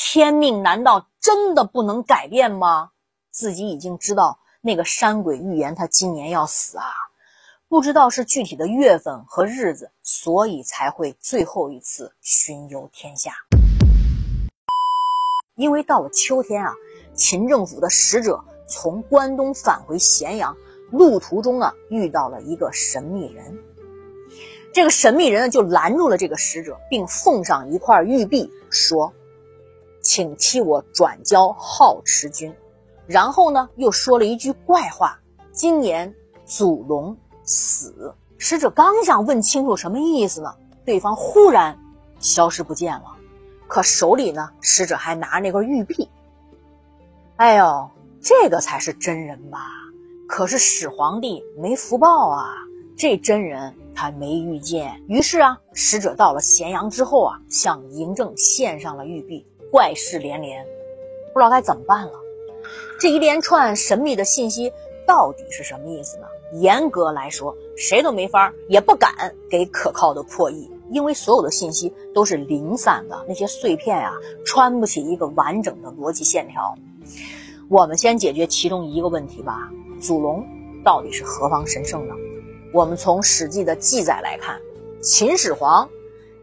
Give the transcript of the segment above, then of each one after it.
天命难道真的不能改变吗？自己已经知道那个山鬼预言他今年要死啊，不知道是具体的月份和日子，所以才会最后一次巡游天下。因为到了秋天啊，秦政府的使者从关东返回咸阳，路途中啊遇到了一个神秘人。这个神秘人呢就拦住了这个使者，并奉上一块玉璧，说：“请替我转交好持君。”然后呢又说了一句怪话：“今年祖龙死。”使者刚想问清楚什么意思呢，对方忽然消失不见了。可手里呢，使者还拿着那块玉璧。哎呦，这个才是真人吧？可是始皇帝没福报啊，这真人他没遇见。于是啊，使者到了咸阳之后啊，向嬴政献上了玉璧，怪事连连，不知道该怎么办了。这一连串神秘的信息到底是什么意思呢？严格来说，谁都没法也不敢给可靠的破译。因为所有的信息都是零散的，那些碎片啊，穿不起一个完整的逻辑线条。我们先解决其中一个问题吧：祖龙到底是何方神圣呢？我们从《史记》的记载来看，秦始皇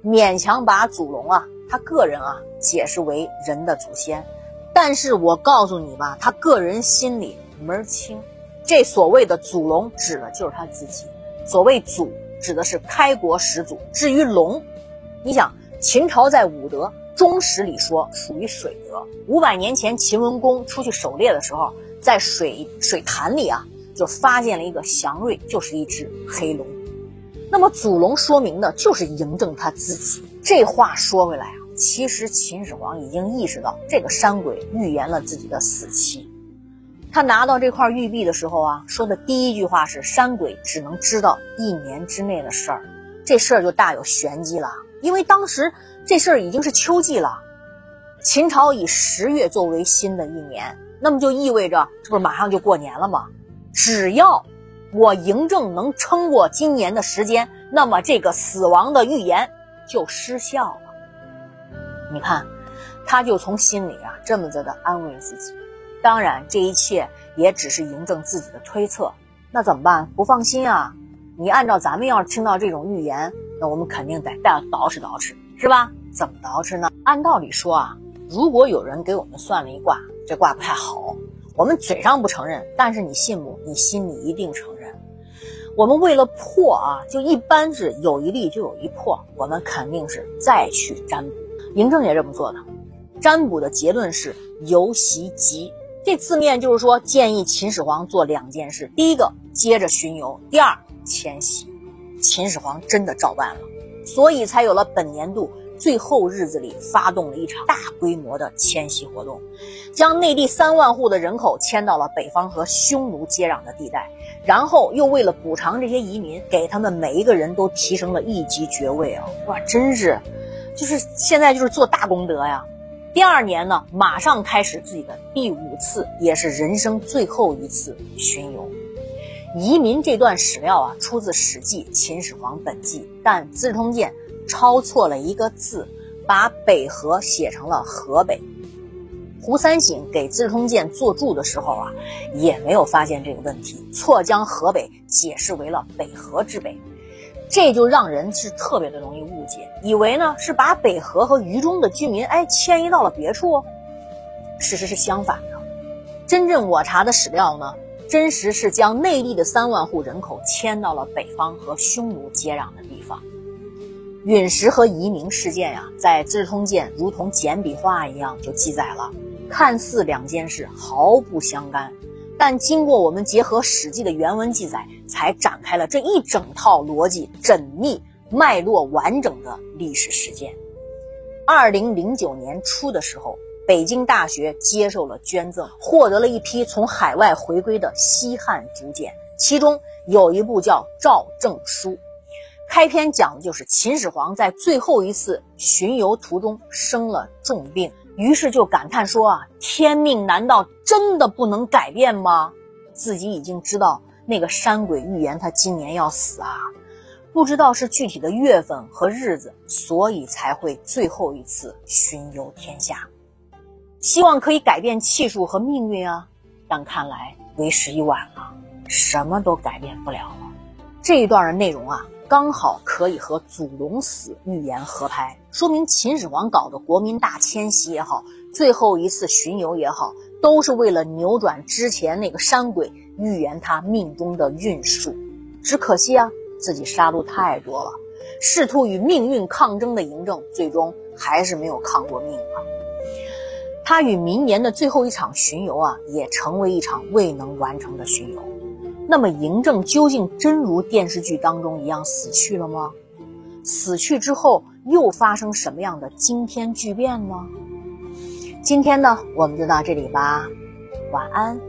勉强把祖龙啊，他个人啊，解释为人的祖先。但是我告诉你吧，他个人心里门儿清，这所谓的祖龙指的就是他自己。所谓祖。指的是开国始祖。至于龙，你想，秦朝在武德中史里说属于水德。五百年前，秦文公出去狩猎的时候，在水水潭里啊，就发现了一个祥瑞，就是一只黑龙。那么祖龙说明的就是嬴政他自己。这话说回来啊，其实秦始皇已经意识到这个山鬼预言了自己的死期。他拿到这块玉璧的时候啊，说的第一句话是：“山鬼只能知道一年之内的事儿。”这事儿就大有玄机了，因为当时这事儿已经是秋季了，秦朝以十月作为新的一年，那么就意味着这不是马上就过年了吗？只要我嬴政能撑过今年的时间，那么这个死亡的预言就失效了。你看，他就从心里啊这么着的安慰自己。当然，这一切也只是嬴政自己的推测。那怎么办？不放心啊！你按照咱们要是听到这种预言，那我们肯定得再捯饬捯饬，是吧？怎么捯饬呢？按道理说啊，如果有人给我们算了一卦，这卦不太好，我们嘴上不承认，但是你信不？你心里一定承认。我们为了破啊，就一般是有一利就有一破，我们肯定是再去占卜。嬴政也这么做的，占卜的结论是游袭吉。这字面就是说，建议秦始皇做两件事：第一个，接着巡游；第二，迁徙。秦始皇真的照办了，所以才有了本年度最后日子里发动了一场大规模的迁徙活动，将内地三万户的人口迁到了北方和匈奴接壤的地带，然后又为了补偿这些移民，给他们每一个人都提升了一级爵位啊！哇，真是，就是现在就是做大功德呀。第二年呢，马上开始自己的第五次，也是人生最后一次巡游。移民这段史料啊，出自《史记·秦始皇本纪》，但《资治通鉴》抄错了一个字，把北河写成了河北。胡三省给《资治通鉴》作注的时候啊，也没有发现这个问题，错将河北解释为了北河之北。这就让人是特别的容易误解，以为呢是把北河和榆中的居民哎迁移到了别处，事实是相反的。真正我查的史料呢，真实是将内地的三万户人口迁到了北方和匈奴接壤的地方。陨石和移民事件呀，在《资治通鉴》如同简笔画一样就记载了，看似两件事毫不相干。但经过我们结合《史记》的原文记载，才展开了这一整套逻辑缜密、脉络完整的历史事件。二零零九年初的时候，北京大学接受了捐赠，获得了一批从海外回归的西汉竹简，其中有一部叫《赵正书》，开篇讲的就是秦始皇在最后一次巡游途中生了重病。于是就感叹说啊，天命难道真的不能改变吗？自己已经知道那个山鬼预言他今年要死啊，不知道是具体的月份和日子，所以才会最后一次巡游天下。希望可以改变气数和命运啊，但看来为时已晚了，什么都改变不了了。这一段的内容啊，刚好可以和祖龙死预言合拍，说明秦始皇搞的国民大迁徙也好，最后一次巡游也好，都是为了扭转之前那个山鬼预言他命中的运数。只可惜啊，自己杀戮太多了，试图与命运抗争的嬴政，最终还是没有抗过命啊。他与明年的最后一场巡游啊，也成为一场未能完成的巡游。那么嬴政究竟真如电视剧当中一样死去了吗？死去之后又发生什么样的惊天巨变呢？今天呢，我们就到这里吧，晚安。